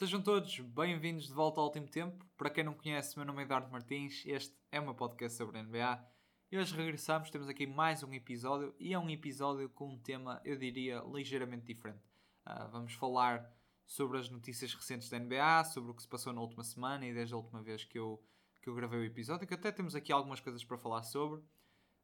Sejam todos bem-vindos de volta ao último tempo. Para quem não conhece, meu nome é Eduardo Martins, este é meu podcast sobre a NBA. E hoje regressamos, temos aqui mais um episódio e é um episódio com um tema, eu diria, ligeiramente diferente. Uh, vamos falar sobre as notícias recentes da NBA, sobre o que se passou na última semana e desde a última vez que eu, que eu gravei o episódio, que até temos aqui algumas coisas para falar sobre.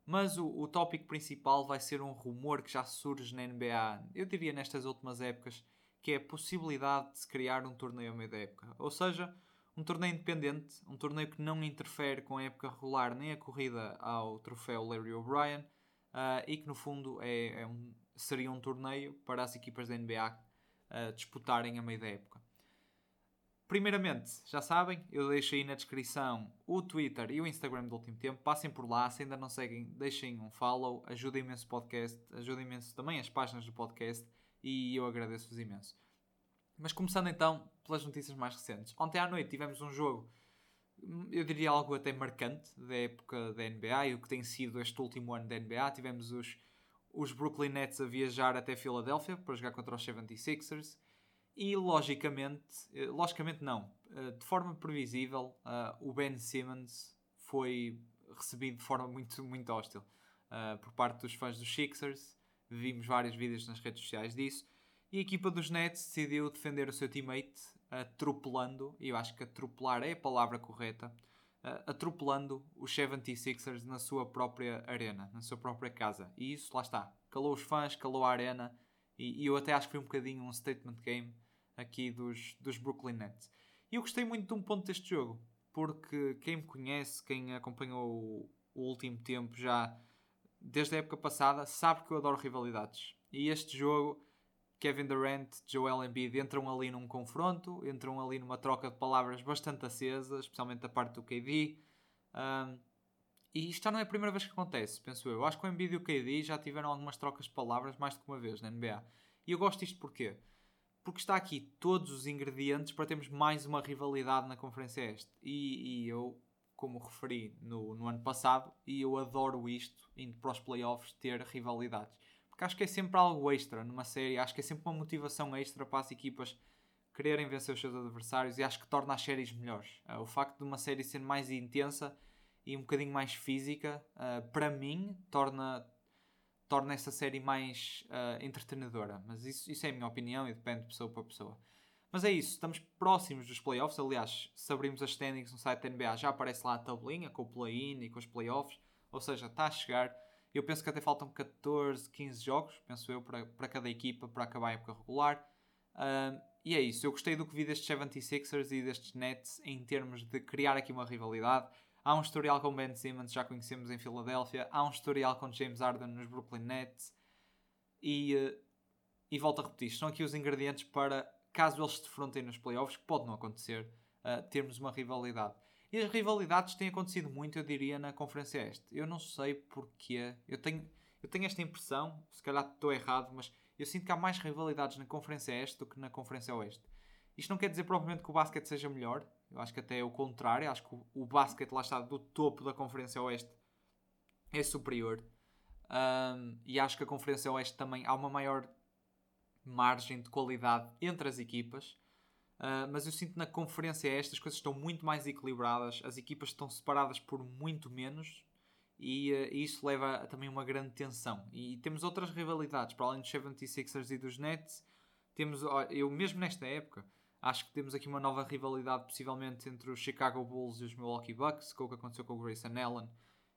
Mas o, o tópico principal vai ser um rumor que já surge na NBA, eu diria nestas últimas épocas, que é a possibilidade de se criar um torneio ao meio da época. Ou seja, um torneio independente, um torneio que não interfere com a época regular nem a corrida ao troféu Larry O'Brien uh, e que no fundo é, é um, seria um torneio para as equipas da NBA uh, ah, disputarem a meio da época. Primeiramente, já sabem, eu deixo aí na descrição o Twitter e o Instagram do último tempo. Passem por lá, se ainda não seguem, deixem um follow, ajuda imenso o podcast, ajuda imenso também as páginas do podcast e eu agradeço-vos imenso. Mas começando então pelas notícias mais recentes. Ontem à noite tivemos um jogo, eu diria algo até marcante da época da NBA e o que tem sido este último ano da NBA. Tivemos os, os Brooklyn Nets a viajar até Filadélfia para jogar contra os 76ers e logicamente, eh, logicamente não, eh, de forma previsível, eh, o Ben Simmons foi recebido de forma muito, muito hostil por parte dos fãs dos Sixers vimos vários vídeos nas redes sociais disso. E a equipa dos Nets decidiu defender o seu teammate atropelando, e eu acho que atropelar é a palavra correta, atropelando os 76ers na sua própria arena, na sua própria casa. E isso, lá está, calou os fãs, calou a arena, e, e eu até acho que foi um bocadinho um statement game aqui dos, dos Brooklyn Nets. E eu gostei muito de um ponto deste jogo, porque quem me conhece, quem acompanhou o último tempo já desde a época passada, sabe que eu adoro rivalidades. E este jogo, Kevin Durant, Joel Embiid entram ali num confronto, entram ali numa troca de palavras bastante acesa, especialmente da parte do KD. Um, e isto já não é a primeira vez que acontece, penso eu. Acho que o Embiid e o KD já tiveram algumas trocas de palavras mais do que uma vez na NBA. E eu gosto disto porquê? Porque está aqui todos os ingredientes para termos mais uma rivalidade na Conferência Este. E, e eu como referi no, no ano passado, e eu adoro isto, indo para os playoffs, ter rivalidades. Porque acho que é sempre algo extra numa série, acho que é sempre uma motivação extra para as equipas quererem vencer os seus adversários e acho que torna as séries melhores. Uh, o facto de uma série ser mais intensa e um bocadinho mais física, uh, para mim, torna, torna essa série mais uh, entretenedora. Mas isso, isso é a minha opinião e depende de pessoa para pessoa. Mas é isso, estamos próximos dos playoffs. Aliás, se abrirmos as standings no site da NBA, já aparece lá a tabelinha com o play-in e com os playoffs. Ou seja, está a chegar. Eu penso que até faltam 14, 15 jogos, penso eu, para, para cada equipa para acabar a época regular. Uh, e é isso, eu gostei do que vi destes 76ers e destes Nets em termos de criar aqui uma rivalidade. Há um historial com Ben Simmons, já conhecemos em Filadélfia. Há um historial com James Harden nos Brooklyn Nets. E, uh, e volto a repetir, são aqui os ingredientes para caso eles se defrontem nos playoffs, que pode não acontecer, uh, termos uma rivalidade. E as rivalidades têm acontecido muito, eu diria, na Conferência Este. Eu não sei porquê. Eu tenho, eu tenho esta impressão, se calhar estou errado, mas eu sinto que há mais rivalidades na Conferência Este do que na Conferência Oeste. Isto não quer dizer provavelmente que o basquete seja melhor. Eu acho que até é o contrário. Acho que o, o basquete lá está do topo da Conferência Oeste é superior. Um, e acho que a Conferência Oeste também há uma maior margem de qualidade entre as equipas. Uh, mas eu sinto na conferência esta as coisas estão muito mais equilibradas, as equipas estão separadas por muito menos e uh, isso leva a também uma grande tensão. E temos outras rivalidades, para além dos 76ers e dos Nets, temos, eu mesmo nesta época, acho que temos aqui uma nova rivalidade, possivelmente entre os Chicago Bulls e os Milwaukee Bucks, com o que aconteceu com o Grayson Allen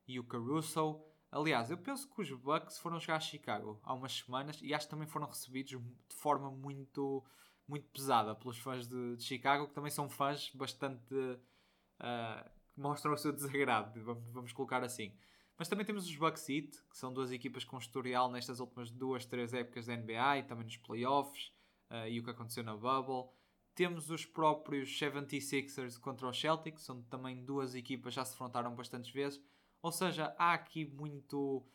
e o Caruso. Aliás, eu penso que os Bucks foram jogar a Chicago há umas semanas e acho que também foram recebidos de forma muito, muito pesada pelos fãs de, de Chicago, que também são fãs bastante. Uh, que mostram o seu desagrado, vamos, colocar assim. Mas também temos os Bucks Heat, que são duas equipas com historial nestas últimas duas, três épocas da NBA e também nos playoffs uh, e o que aconteceu na Bubble. Temos os próprios 76ers contra os Celtics, são também duas equipas já se enfrentaram bastantes vezes. Ou seja, há aqui muito,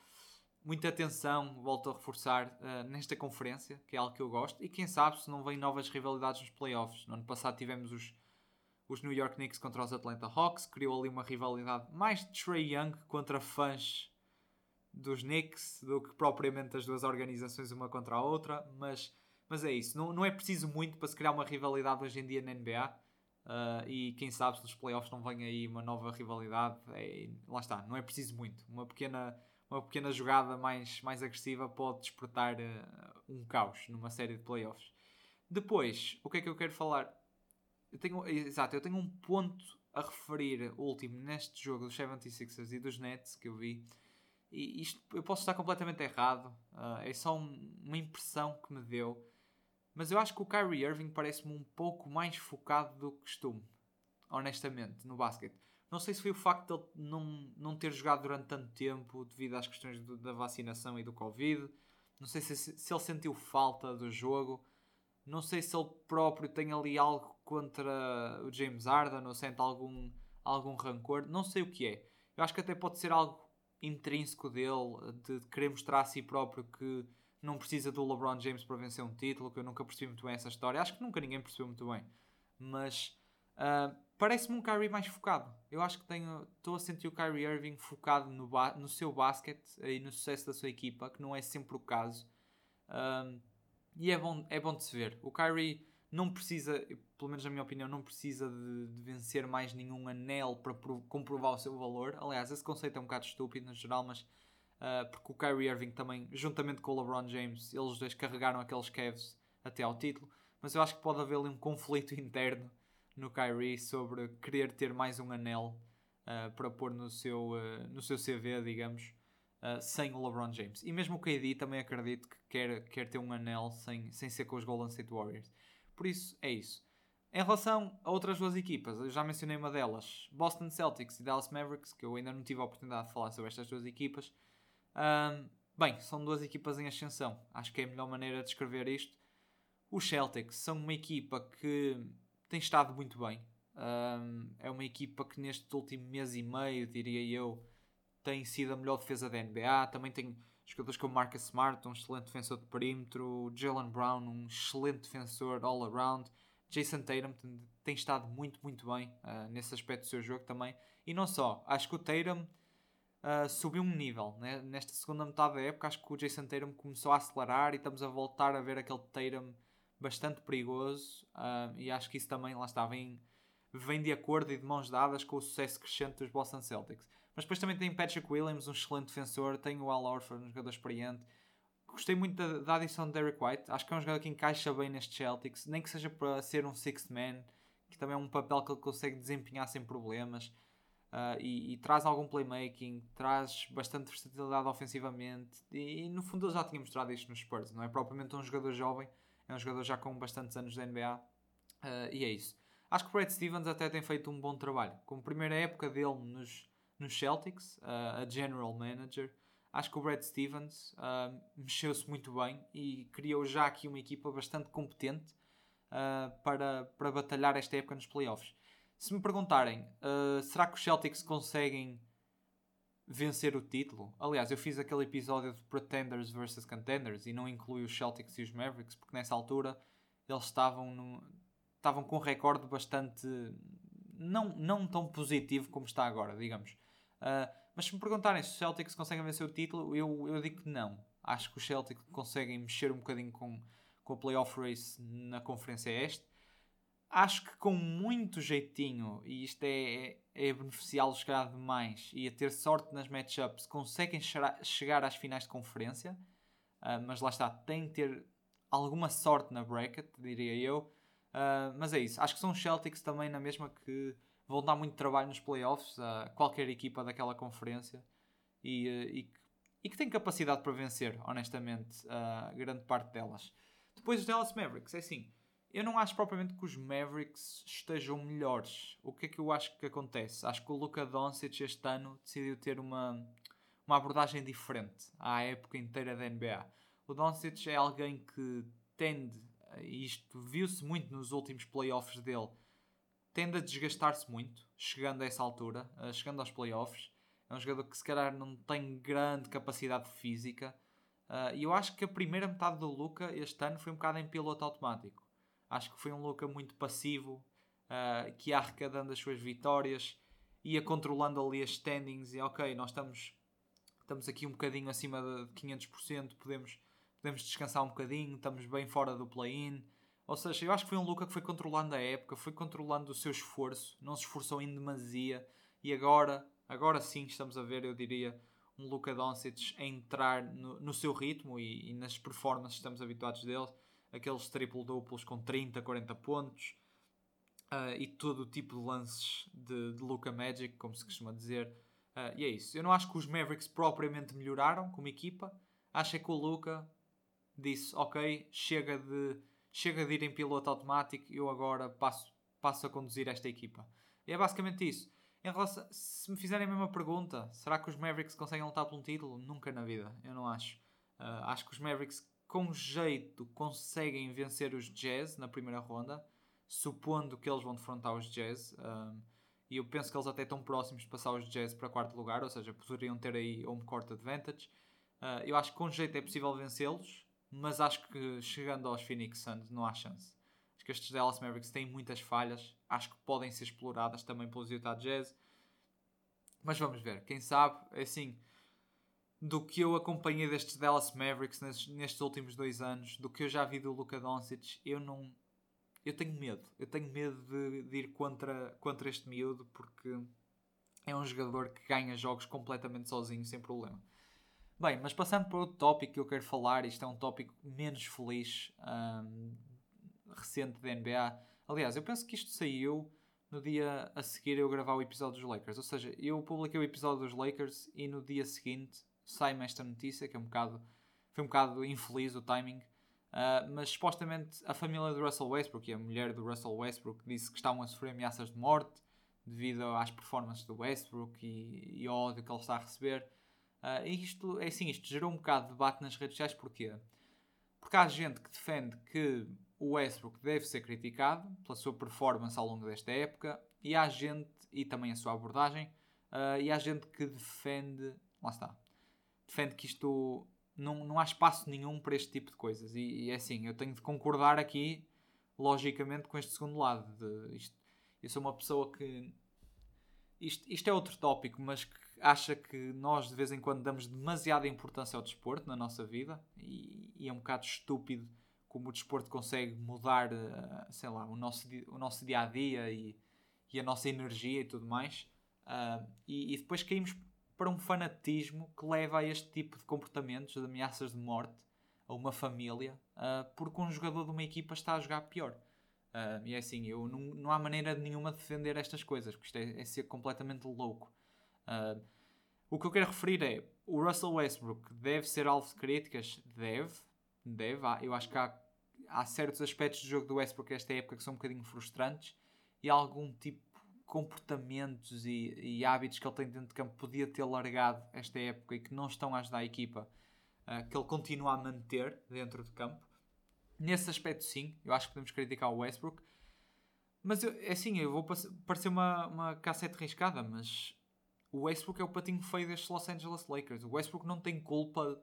muita atenção, volto a reforçar, uh, nesta conferência, que é algo que eu gosto. E quem sabe se não vem novas rivalidades nos playoffs. No ano passado tivemos os, os New York Knicks contra os Atlanta Hawks, criou ali uma rivalidade mais Trey Young contra fãs dos Knicks do que propriamente as duas organizações uma contra a outra, mas mas é isso. Não, não é preciso muito para se criar uma rivalidade hoje em dia na NBA. Uh, e quem sabe se nos playoffs não vem aí uma nova rivalidade. É, lá está, não é preciso muito. Uma pequena, uma pequena jogada mais, mais agressiva pode despertar uh, um caos numa série de playoffs. Depois, o que é que eu quero falar? Eu tenho, exato, eu tenho um ponto a referir, último, neste jogo dos 76ers e dos Nets que eu vi. E isto eu posso estar completamente errado, uh, é só um, uma impressão que me deu mas eu acho que o Kyrie Irving parece-me um pouco mais focado do que costume, honestamente, no basquete. Não sei se foi o facto de ele não, não ter jogado durante tanto tempo devido às questões do, da vacinação e do Covid. Não sei se, se ele sentiu falta do jogo. Não sei se ele próprio tem ali algo contra o James Harden ou sente algum, algum rancor. Não sei o que é. Eu acho que até pode ser algo intrínseco dele, de querer mostrar a si próprio que não precisa do LeBron James para vencer um título, que eu nunca percebi muito bem essa história. Acho que nunca ninguém percebeu muito bem. Mas uh, parece-me um Kyrie mais focado. Eu acho que tenho, estou a sentir o Kyrie Irving focado no, no seu basquete e no sucesso da sua equipa, que não é sempre o caso. Uh, e é bom, é bom de se ver. O Kyrie não precisa, pelo menos na minha opinião, não precisa de, de vencer mais nenhum anel para comprovar o seu valor. Aliás, esse conceito é um bocado estúpido no geral, mas uh, porque o Kyrie Irving também, juntamente com o LeBron James, eles dois carregaram aqueles Cavs até ao título. Mas eu acho que pode haver ali um conflito interno no Kyrie sobre querer ter mais um anel uh, para pôr no seu, uh, no seu CV, digamos, sem o LeBron James. E mesmo o KD também acredito que quer, quer ter um anel sem, sem ser com os Golden State Warriors. Por isso, é isso. Em relação a outras duas equipas, eu já mencionei uma delas, Boston Celtics e Dallas Mavericks, que eu ainda não tive a oportunidade de falar sobre estas duas equipas. Um, bem, são duas equipas em ascensão. Acho que é a melhor maneira de descrever isto. Os Celtics são uma equipa que tem estado muito bem. Um, é uma equipa que neste último mês e meio, diria eu, tem sido a melhor defesa da NBA. Também tem jogadores como Marcus Smart, um excelente defensor de perímetro, Jalen Brown, um excelente defensor all around. Jason Tatum tem, tem estado muito, muito bem uh, nesse aspecto do seu jogo também. E não só, acho que o Tatum uh, subiu um nível. Né? Nesta segunda metade da época, acho que o Jason Tatum começou a acelerar e estamos a voltar a ver aquele Tatum bastante perigoso. Uh, e acho que isso também, lá está, vem, vem de acordo e de mãos dadas com o sucesso crescente dos Boston Celtics. Mas depois também tem Patrick Williams, um excelente defensor, tem o Al Horford, um jogador experiente. Gostei muito da, da adição de Derek White, acho que é um jogador que encaixa bem neste Celtics, nem que seja para ser um sixth man, que também é um papel que ele consegue desempenhar sem problemas uh, e, e, traz algum playmaking, traz bastante versatilidade ofensivamente e, e, no fundo ele já tinha mostrado isto nos Spurs, não é propriamente um jogador jovem, é um jogador já com bastantes anos da NBA uh, ah, e é isso. Acho que o Brad Stevens até tem feito um bom trabalho. Como primeira época dele nos, nos Celtics, uh, a General Manager, acho que o Brad Stevens mexeu-se muito bem e criou já aqui uma equipa bastante competente para, para batalhar esta época nos playoffs. Se me perguntarem, uh, será que os Celtics conseguem vencer o título? Aliás, eu fiz aquele episódio de Pretenders versus Contenders e não inclui os Celtics e os Mavericks, porque nessa altura eles estavam, no, estavam com um recorde bastante. Não, não tão positivo como está agora, digamos. Uh, mas se me perguntarem se os Celtics conseguem vencer o título, eu, eu digo que não. Acho que os Celtics conseguem mexer um bocadinho com, com o playoff race na Conferência Este acho que com muito jeitinho, e isto é, é, é beneficiá-los chegar demais e a ter sorte nas matchups, conseguem chegar às finais de conferência, uh, mas lá está, tem que ter alguma sorte na bracket, diria eu. Uh, mas é isso, acho que são os Celtics também na mesma que vão dar muito trabalho nos playoffs a qualquer equipa daquela conferência e, e, e, que tem capacidade para vencer, honestamente, a grande parte delas. Depois os Dallas Mavericks, é assim eu não acho propriamente que os Mavericks estejam melhores. O que é que eu acho que acontece? Acho que o Luka Doncic este ano decidiu ter uma, uma abordagem diferente à época inteira da NBA. O Doncic é alguém que tende, e isto viu-se muito nos últimos playoffs dele, tende a desgastar-se muito, chegando a essa altura, eh, chegando aos playoffs. É um jogador que se calhar não tem grande capacidade física. Eh, e eu acho que a primeira metade do Luca este ano foi um bocado em piloto automático. Acho que foi um Luca muito passivo, uh, que ia arrecadando as suas vitórias, ia controlando ali as standings e ok, nós estamos, estamos aqui um bocadinho acima de 500%, podemos, podemos descansar um bocadinho, estamos bem fora do play-in. Ou seja, eu acho que foi um Luca que foi controlando a época, foi controlando o seu esforço, não se esforçou em demasia e agora, agora sim estamos a ver, eu diria, um Luka Doncic a entrar no, no seu ritmo e, e, nas performances que estamos habituados dele, aqueles triple-duplos com 30, 40 pontos uh, e todo o tipo de lances de, de Luka Magic, como se costuma dizer. Uh, e é isso. Eu não acho que os Mavericks propriamente melhoraram como equipa, acho é que o Luka disse: Ok, chega de, chega de ir em piloto automático, eu agora passo, passo a conduzir esta equipa. E é basicamente isso. Em relação, se me fizerem a mesma pergunta, será que os Mavericks conseguem lutar por um título? Nunca na vida, eu não acho. Uh, acho que os Mavericks, com jeito, conseguem vencer os Jazz na primeira ronda, supondo que eles vão defrontar os Jazz. Um, e eu penso que eles até estão próximos de passar os Jazz para quarto lugar, ou seja, poderiam ter aí home court advantage. Uh, eu acho que com jeito é possível vencê-los, mas acho que chegando aos Phoenix Suns não há chance. Acho que estes Dallas Mavericks têm muitas falhas. Acho que podem ser exploradas também pelos Utah Jazz. Mas vamos ver. Quem sabe, é assim, do que eu acompanhei destes Dallas Mavericks nestes, últimos dois anos, do que eu já vi do Luka Doncic, eu não... Eu tenho medo. Eu tenho medo de, de ir contra, contra este miúdo porque é um jogador que ganha jogos completamente sozinho, sem problema. Bem, mas passando para outro tópico que eu quero falar, isto é um tópico menos feliz um, recente da NBA. Aliás, eu penso que isto saiu no dia a seguir eu gravar o episódio dos Lakers. Ou seja, eu publiquei o episódio dos Lakers e no dia seguinte sai-me esta notícia, que é um bocado, foi um bocado infeliz o timing. Uh, mas supostamente a família do Russell Westbrook e a mulher do Russell Westbrook disse que estavam a sofrer ameaças de morte devido às performances do Westbrook e, e ao ódio que ele está a receber. Uh, isto, é assim, isto gerou um bocado de debate nas redes sociais, porquê? Porque há gente que defende que o Westbrook deve ser criticado pela sua performance ao longo desta época e há gente, e também a sua abordagem, uh, e há gente que defende, lá está, defende que isto não, não há espaço nenhum para este tipo de coisas. E, e é assim, eu tenho de concordar aqui, logicamente, com este segundo lado. De isto, eu sou uma pessoa que. Isto, isto é outro tópico, mas que acha que nós de vez em quando damos demasiada importância ao desporto na nossa vida e, e é um bocado estúpido como o desporto consegue mudar, uh, sei lá, o nosso, o nosso dia a dia e, e a nossa energia e tudo mais. Uh, e, e, depois caímos para um fanatismo que leva a este tipo de comportamentos, de ameaças de morte a uma família, uh, porque um jogador de uma equipa está a jogar pior. e é assim, eu não, não há maneira nenhuma de defender estas coisas, porque isto é, é ser completamente louco. o que eu quero referir é, o Russell Westbrook deve ser alvo de críticas? Deve, deve. Eu acho que há há certos aspectos do jogo do Westbrook esta época que são um bocadinho frustrantes e algum tipo comportamentos e, e, hábitos que ele tem dentro de campo podia ter largado esta época e que não estão a ajudar a equipa uh, que ele continua a manter dentro de campo. Nesse aspecto, sim, eu acho que podemos criticar o Westbrook. Mas eu, é assim, eu vou parecer uma, uma cassete riscada, mas o Westbrook é o patinho feio destes Los Angeles Lakers. O Westbrook não tem culpa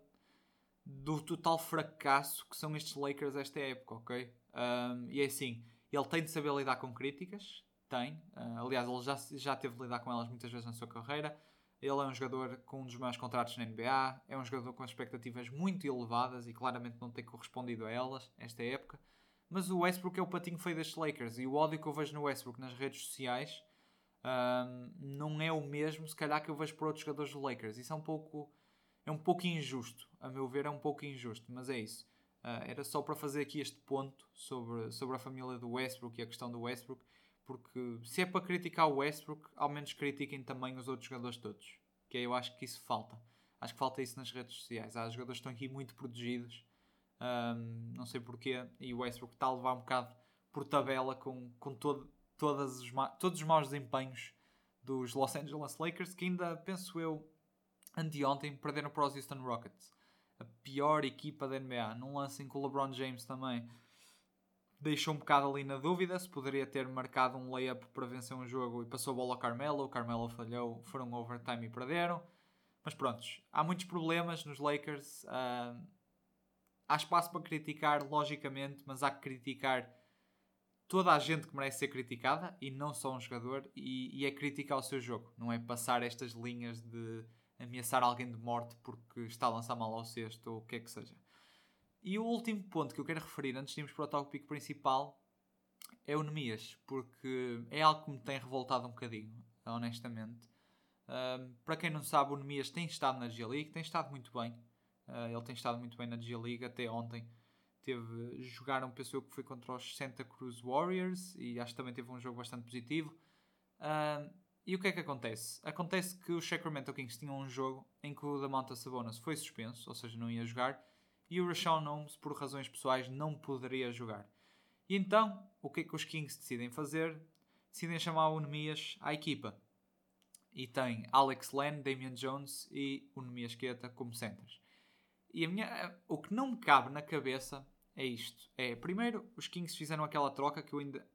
do total fracasso que são estes Lakers esta época, ok? Um, e é assim, ele tem de saber lidar com críticas, tem. Uh, aliás, ele já, já teve de lidar com elas muitas vezes na sua carreira. Ele é um jogador com um dos maiores contratos na NBA, é um jogador com expectativas muito elevadas e claramente não tem correspondido a elas esta época. Mas o Westbrook é o patinho feio destes Lakers e o ódio que eu vejo no Westbrook nas redes sociais um, não é o mesmo, se calhar, que eu vejo por outros jogadores do Lakers. Isso é um pouco é um pouco injusto, a meu ver, é um pouco injusto, mas é isso. Uh, era só para fazer aqui este ponto sobre, sobre a família do Westbrook e a questão do Westbrook, porque se é para criticar o Westbrook, ao menos critiquem também os outros jogadores todos, que eu acho que isso falta. Acho que falta isso nas redes sociais. Há jogadores que estão aqui muito protegidos, um, não sei porquê, e o Westbrook está a levar um bocado por tabela com, com todo, todas os, todos os maus desempenhos dos Los Angeles Lakers, que ainda, penso eu, anteontem perderam para os Houston Rockets. A pior equipa da NBA. Num lance em que o LeBron James também deixou um bocado ali na dúvida se poderia ter marcado um layup para vencer um jogo e passou a bola ao Carmelo. O Carmelo falhou, foram overtime e perderam. Mas prontos, há muitos problemas nos Lakers. Uh, há espaço para criticar, logicamente, mas há que criticar toda a gente que merece ser criticada e não só um jogador. E, e é criticar o seu jogo, não é passar estas linhas de ameaçar alguém de morte porque está a lançar mal ao cesto ou o que é que seja. E o último ponto que eu quero referir antes de irmos para o tópico principal é o Nemias, porque é algo que me tem revoltado um bocadinho, honestamente. Uh, para quem não sabe, o Nemias tem estado na G-League, tem estado muito bem. Uh, ele tem estado muito bem na G-League até ontem. Teve, jogaram, pensou que foi contra os Santa Cruz Warriors e acho que também teve um jogo bastante positivo. Uh, e o que é que acontece? Acontece que os Sacramento Kings tinham um jogo em que o Damonta Sabonis foi suspenso, ou seja, não ia jogar, e o Rashawn Holmes, por razões pessoais, não poderia jogar. E então, o que é que os Kings decidem fazer? Decidem chamar o Nemias à equipa. E tem Alex Len, Damian Jones e o Nemias Queta como centers. E minha, o que não me cabe na cabeça é isto. É, primeiro, os Kings fizeram aquela troca que eu ainda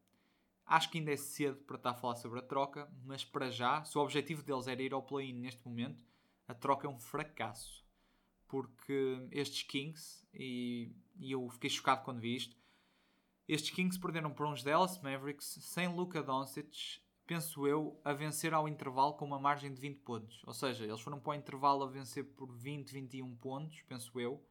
Acho que ainda é cedo para estar a falar sobre a troca, mas para já, se o objetivo deles era ir ao play-in neste momento, a troca é um fracasso. Porque estes Kings, e, e eu fiquei chocado quando vi isto, estes Kings perderam por uns Dallas Mavericks sem Luka Doncic, penso eu, a vencer ao intervalo com uma margem de 20 pontos. Ou seja, eles foram para o intervalo a vencer por 20, 21 pontos, penso eu,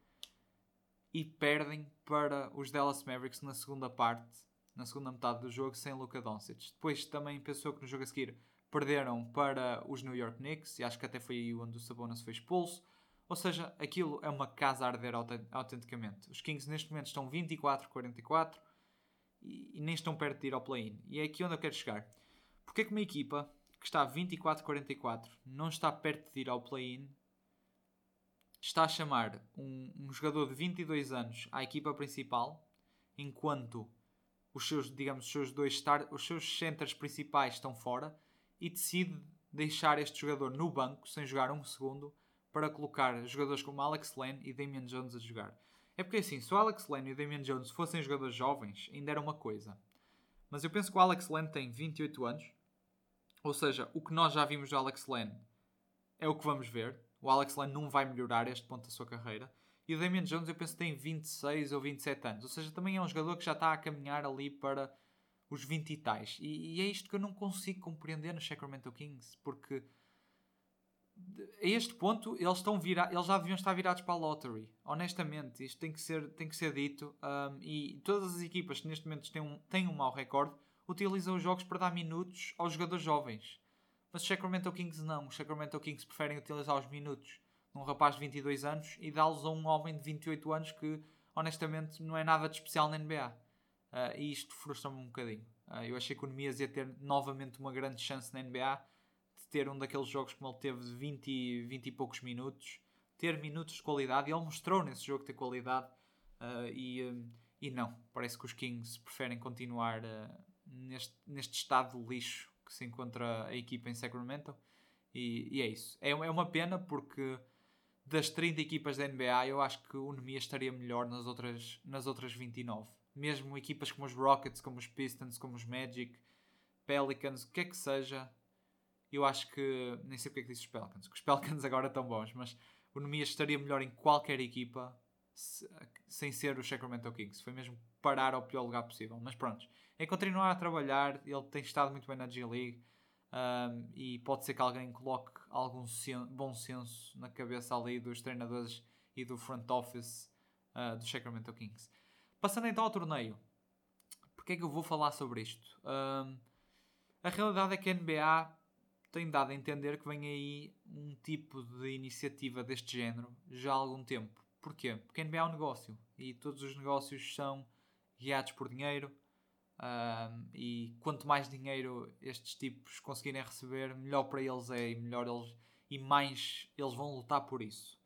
e perdem para os Dallas Mavericks na segunda parte na segunda metade do jogo sem Luka Doncic. Depois também pensou que no jogo a seguir perderam para os New York Knicks e acho que até foi aí onde o Sabonis foi expulso. Ou seja, aquilo é uma casa a arder autenticamente. Os Kings neste momento estão 24-44 e, e nem estão perto de ir ao play-in. E é aqui onde eu quero chegar. Porque é que uma equipa que está 24-44 não está perto de ir ao play-in está a chamar um, um jogador de 22 anos à equipa principal enquanto os seus, digamos, os seus dois start, os seus centers principais estão fora e decide deixar este jogador no banco sem jogar um segundo para colocar jogadores como Alex Lane e Damian Jones a jogar. É porque assim, se o Alex Lane e o Damian Jones fossem jogadores jovens, ainda era uma coisa. Mas eu penso que o Alex Lane tem 28 anos, ou seja, o que nós já vimos do Alex Lane é o que vamos ver. O Alex Lane não vai melhorar este ponto da sua carreira. E o Damian Jones eu penso que tem 26 ou 27 anos. Ou seja, também é um jogador que já está a caminhar ali para os 20 e tais. E, e é isto que eu não consigo compreender no Sacramento Kings. Porque a este ponto eles, estão vira eles já deviam estar virados para a lottery. Honestamente, isto tem que ser, tem que ser dito. Um, e todas as equipas que neste momento têm um, têm um mau recorde utilizam os jogos para dar minutos aos jogadores jovens. Mas os Sacramento Kings não. Os Sacramento Kings preferem utilizar os minutos um rapaz de 22 anos e dá-los a um homem de 28 anos que honestamente não é nada de especial na NBA. Uh, e isto frustra-me um bocadinho. Uh, eu achei que o Nemias ia ter novamente uma grande chance na NBA ter um daqueles jogos como ele teve de 20, 20 e poucos minutos, ter minutos de qualidade, e ele mostrou nesse jogo ter qualidade. Uh, e, um, e não, parece que os Kings preferem continuar neste, neste estado de lixo que se encontra a equipa em Sacramento. E, e é isso. É, é uma pena porque das 30 equipas da NBA, eu acho que o Nemias estaria melhor nas outras, nas outras 29. Mesmo equipas como os Rockets, como os Pistons, como os Magic, Pelicans, o que é que seja, eu acho que. Nem sei porque é que disse os Pelicans, que os Pelicans agora estão bons, mas o Nemias estaria melhor em qualquer equipa se, sem ser o Sacramento Kings. Foi mesmo parar ao pior lugar possível. Mas pronto, é continuar a trabalhar. Ele tem estado muito bem na G-League. Um, e pode ser que alguém coloque algum sen bom senso na cabeça ali dos treinadores e do front office uh, do Sacramento Kings. Passando então ao torneio, porque é que eu vou falar sobre isto? Um, a realidade é que a NBA tem dado a entender que vem aí um tipo de iniciativa deste género já há algum tempo. Porquê? Porque a NBA é um negócio e todos os negócios são guiados por dinheiro um, e quanto mais dinheiro estes tipos conseguirem receber, melhor para eles é e melhor eles e mais eles vão lutar por isso.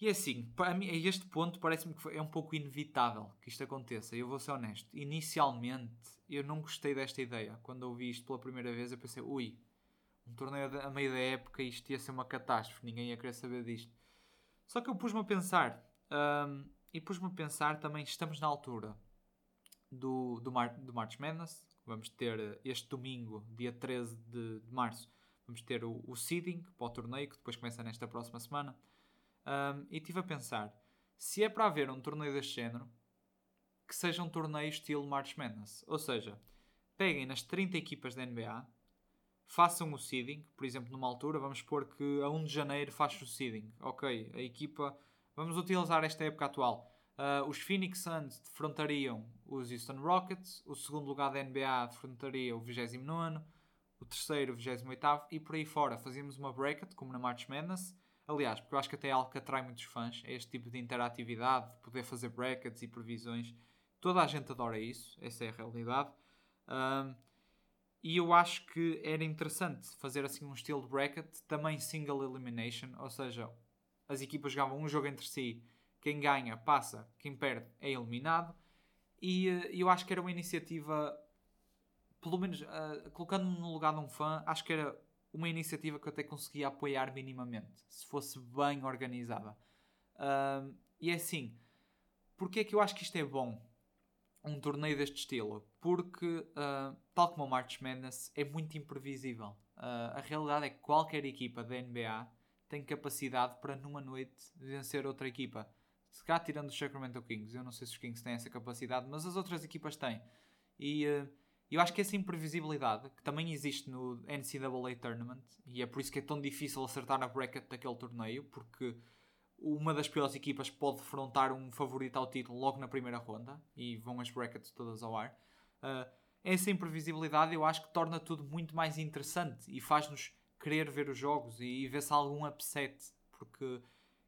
E é assim, para mim, a este ponto parece-me que é um pouco inevitável que isto aconteça. Eu vou ser honesto. Inicialmente, eu não gostei desta ideia. Quando ouvi isto pela primeira vez, eu pensei, ui, um torneio a meio da época, isto ia ser uma catástrofe, ninguém ia querer saber disto. Só que eu pus-me a pensar, um, e pus-me a pensar também, estamos na altura do, do, Mar, do March Madness. Vamos ter eh, este domingo, dia 13 de, de março, vamos ter o, o seeding para o torneio, que depois começa nesta próxima semana. Um, e estive a pensar, se é para haver um torneio deste género, que seja um torneio estilo March Madness. Ou seja, peguem nas 30 equipas da NBA, façam o seeding, por exemplo, numa altura, vamos supor que a 1 de janeiro faz o seeding. Ok, a equipa, vamos utilizar esta época atual Uh, os Phoenix Suns defrontariam os Houston Rockets, o segundo lugar da NBA defrontaria o 29, o terceiro o 28 e por aí fora. Fazíamos uma bracket, como na March Madness. Aliás, porque eu acho que até é algo que atrai muitos fãs, é este tipo de interatividade, de poder fazer brackets e previsões. Toda a gente adora isso, essa é a realidade. Um, e eu acho que era interessante fazer assim um estilo de bracket, também single elimination, ou seja, as equipas jogavam um jogo entre si quem ganha passa, quem perde é eliminado. E uh, eu acho que era uma iniciativa, pelo menos uh, colocando-me no lugar de um fã, acho que era uma iniciativa que eu até conseguia apoiar minimamente, se fosse bem organizada. Uh, e é assim, porque é que eu acho que isto é bom? Um torneio deste estilo? Porque, tal como o March Madness, é muito imprevisível. a realidade é que qualquer equipa da NBA tem capacidade para numa noite vencer outra equipa. Se cá tirando os Sacramento Kings, eu não sei se os Kings têm essa capacidade, mas as outras equipas têm. E uh, eu acho que essa imprevisibilidade, que também existe no NCAA Tournament, e é por isso que é tão difícil acertar na bracket daquele torneio, porque uma das piores equipas pode defrontar um favorito ao título logo na primeira ronda, e vão as brackets todas ao ar. Uh, essa imprevisibilidade eu acho que torna tudo muito mais interessante e faz-nos querer ver os jogos e, e ver se há algum upset, porque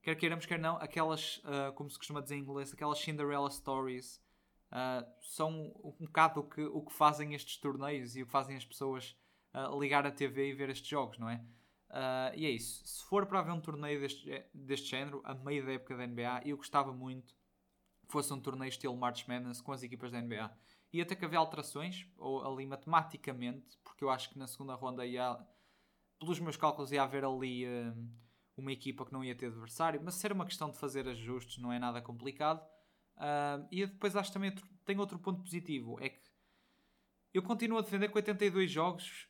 quer queiramos, quer não, aquelas, uh, como se costuma dizer em inglês, aquelas Cinderella Stories uh, são um bocado o que, o que fazem estes torneios e o que fazem as pessoas ligar a TV e ver estes jogos, não é? E é isso. Se for para haver um torneio deste, deste género, a meio da época da NBA, eu gostava muito que fosse um torneio estilo March Madness com as equipas da NBA. E até que haver alterações, ou ali matematicamente, porque eu acho que na segunda ronda ia, pelos meus cálculos, ia haver ali uma equipa que não ia ter adversário, mas se era uma questão de fazer ajustes, não é nada complicado. Uh, e depois acho também outro, tem outro ponto positivo: é que eu continuo a defender que 82 jogos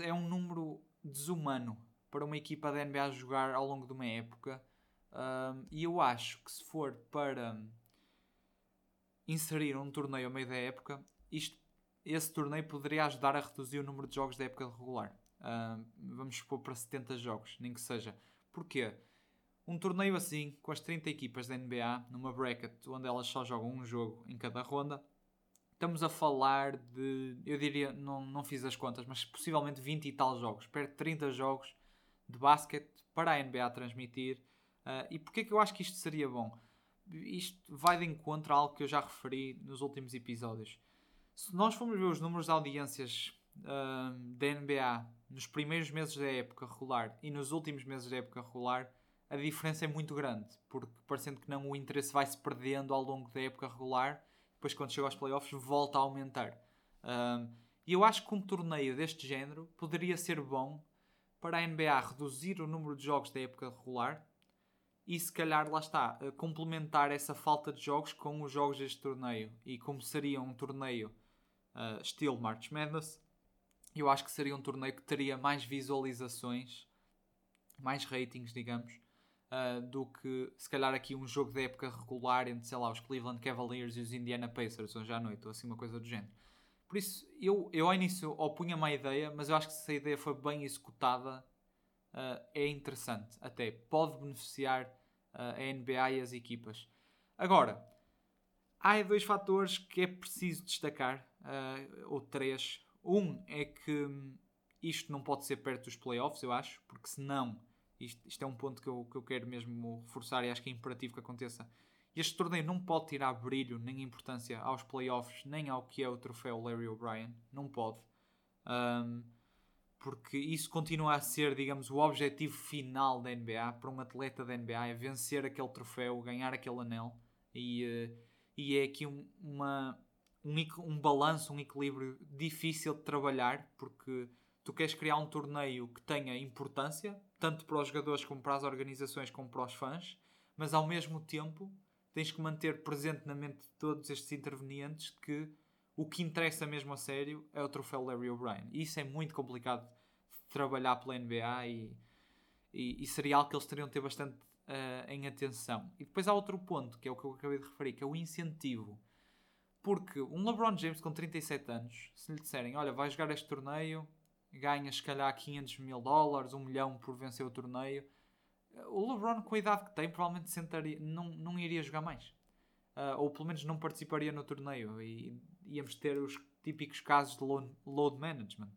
é um número desumano para uma equipa da NBA jogar ao longo de uma época. Uh, e eu acho que se for para inserir um torneio ao meio da época, isto, esse torneio poderia ajudar a reduzir o número de jogos da época regular. Uh, vamos supor para 70 jogos, nem que seja. Porquê? Um torneio assim, com as 30 equipas da NBA, numa bracket onde elas só jogam um jogo em cada ronda, estamos a falar de, eu diria, não, não fiz as contas, mas possivelmente 20 e tal jogos, perto de 30 jogos de basquete para a NBA transmitir. Uh, e porquê que eu acho que isto seria bom? Isto vai de encontro a algo que eu já referi nos últimos episódios. Se nós formos ver os números de audiências uh, da NBA nos primeiros meses da época regular e nos últimos meses da época regular, a diferença é muito grande, porque parecendo que não, o interesse vai se perdendo ao longo da época regular, depois quando chega aos playoffs volta a aumentar. Um, e eu acho que um torneio deste género poderia ser bom para a NBA reduzir o número de jogos da época regular e se calhar lá está, complementar essa falta de jogos com os jogos deste torneio. E como seria um torneio uh, estilo March Madness, eu acho que seria um torneio que teria mais visualizações, mais ratings, digamos, uh, do que se calhar aqui um jogo da época regular entre, sei lá, os Cleveland Cavaliers e os Indiana Pacers hoje à noite, ou assim uma coisa do género. Por isso, eu, eu ao início opunha-me à ideia, mas eu acho que se a ideia foi bem executada, uh, é interessante. Até pode beneficiar uh, a NBA e as equipas. Agora, há dois fatores que é preciso destacar, ou três, um é que hum, isto não pode ser perto dos playoffs, eu acho, porque senão isto, isto é um ponto que eu, que eu quero mesmo reforçar e acho que é imperativo que aconteça. Este torneio não pode tirar brilho nem importância aos playoffs, nem ao que é o troféu Larry O'Brien. Não pode. Um, porque isso continua a ser, digamos, o objetivo final da NBA para um atleta da NBA é vencer aquele troféu, ganhar aquele anel e, uh, e é aqui um, um, um balanço, um equilíbrio difícil de trabalhar, porque tu queres criar um torneio que tenha importância, tanto para os jogadores como para as organizações, como para os fãs, mas ao mesmo tempo tens que manter presente na mente de todos estes intervenientes que o que interessa mesmo a sério é o troféu Larry O'Brien. E isso é muito complicado de trabalhar pela NBA e, e, e seria algo que eles teriam de ter bastante uh, em atenção. E depois há outro ponto, que é o que eu acabei de referir, que é o incentivo. Porque um LeBron James com 37 anos, se lhe disserem, olha, vai jogar este torneio, ganhas se calhar 500 mil dólares, 1 milhão por vencer o torneio, o LeBron com a idade que tem provavelmente sentaria, não, não iria jogar mais. uh, ou pelo menos não participaria no torneio e íamos ter os típicos casos de load, load management.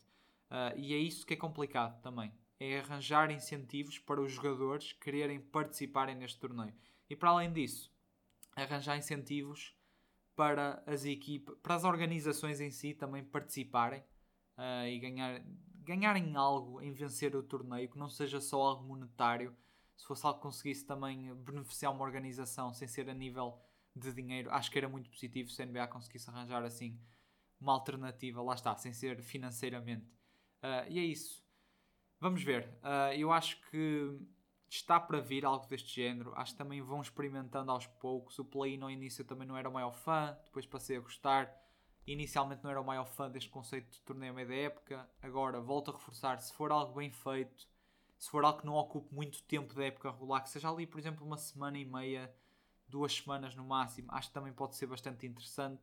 Uh, e é isso que é complicado também. É arranjar incentivos para os jogadores quererem participarem neste torneio. E para além disso, arranjar incentivos para as equipas, para as organizações em si também participarem uh, e ganhar, ganharem algo em vencer o torneio, que não seja só algo monetário. Se fosse algo que conseguisse também beneficiar uma organização sem ser a nível de dinheiro, acho que era muito positivo se a NBA conseguisse arranjar assim uma alternativa, lá está, sem ser financeiramente. Uh, e é isso. Vamos ver. Uh, eu acho que está para vir algo deste género. Acho que também vão experimentando aos poucos. O Play no início também não era o maior fã, depois passei a gostar. Inicialmente não era o maior fã deste conceito de torneio meio da época. Agora volto a reforçar. Se for algo bem feito, se for algo que não ocupe muito tempo da época regular, que seja ali, por exemplo, uma semana e meia, duas semanas no máximo, acho que também pode ser bastante interessante.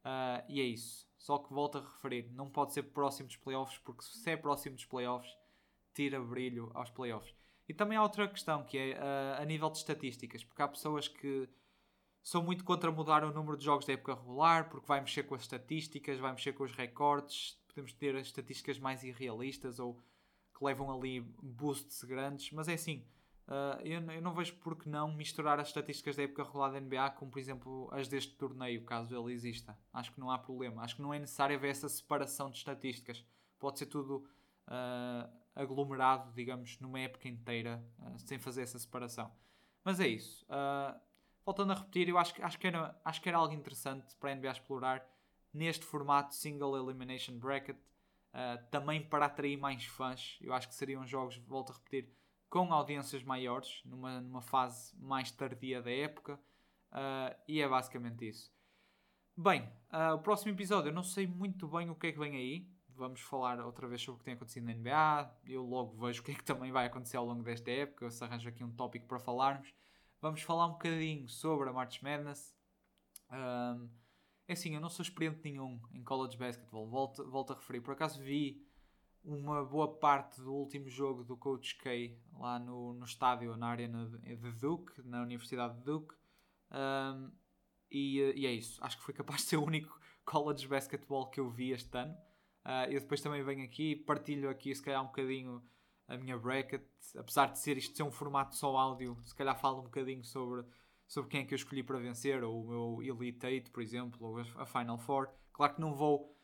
Uh, e é isso. Só que volto a referir, não pode ser próximo dos playoffs, porque se é próximo dos playoffs, tira brilho aos playoffs. E também há outra questão que é uh, a nível de estatísticas, porque há pessoas que são muito contra mudar o número de jogos da época regular, porque vai mexer com as estatísticas, vai mexer com os recordes, podemos ter estatísticas mais irrealistas ou que levam ali boosts grandes, mas é assim. Uh, eu, eu, não vejo por que não misturar as estatísticas da época regular da NBA com, por exemplo, as deste torneio, caso ele exista. Acho que não há problema. Acho que não é necessário haver essa separação de estatísticas. Pode ser tudo uh, aglomerado, digamos, numa época inteira, uh, sem fazer essa separação. Mas é isso. Uh, voltando a repetir, eu acho, acho, que era, acho que era algo interessante para a NBA explorar neste formato Single Elimination Bracket, uh, também para atrair mais fãs. Eu acho que seriam jogos, volto a repetir, com audiências maiores, numa, numa fase mais tardia da época, e é basicamente isso. Bem, o próximo episódio, eu não sei muito bem o que é que vem aí, vamos falar outra vez sobre o que tem acontecido na NBA. Eu logo vejo o que é que também vai acontecer ao longo desta época. Se arranjo aqui um tópico para falarmos. Vamos falar um bocadinho sobre a March Madness. Um, é assim, eu não sou experiente nenhum em college basketball. Volto, volto a referir. Por acaso vi uma boa parte do último jogo do Coach K lá no, no estádio, na arena de Duke, na Universidade de Duke. Um, e, e, é isso. Acho que foi capaz de ser o único college basketball que eu vi este ano. Uh, eu depois também venho aqui, partilho aqui se calhar um bocadinho a minha bracket, apesar de ser isto ser um formato só áudio, se calhar falo um bocadinho sobre, sobre quem é que eu escolhi para vencer, ou o meu Elite 8, por exemplo, ou a Final Four. Claro que não vou,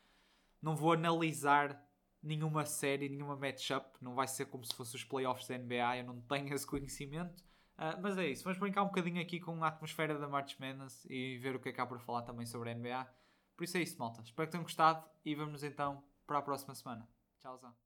não vou analisar nenhuma série, nenhuma matchup, não vai ser como se fosse os playoffs da NBA, eu não tenho esse conhecimento. Uh, mas é isso, vamos brincar um bocadinho aqui com a atmosfera da March Madness e ver o que é que há para falar também sobre a NBA. Por isso é isso, malta. Espero que tenham gostado e vamos então para a próxima semana. Tchauzão.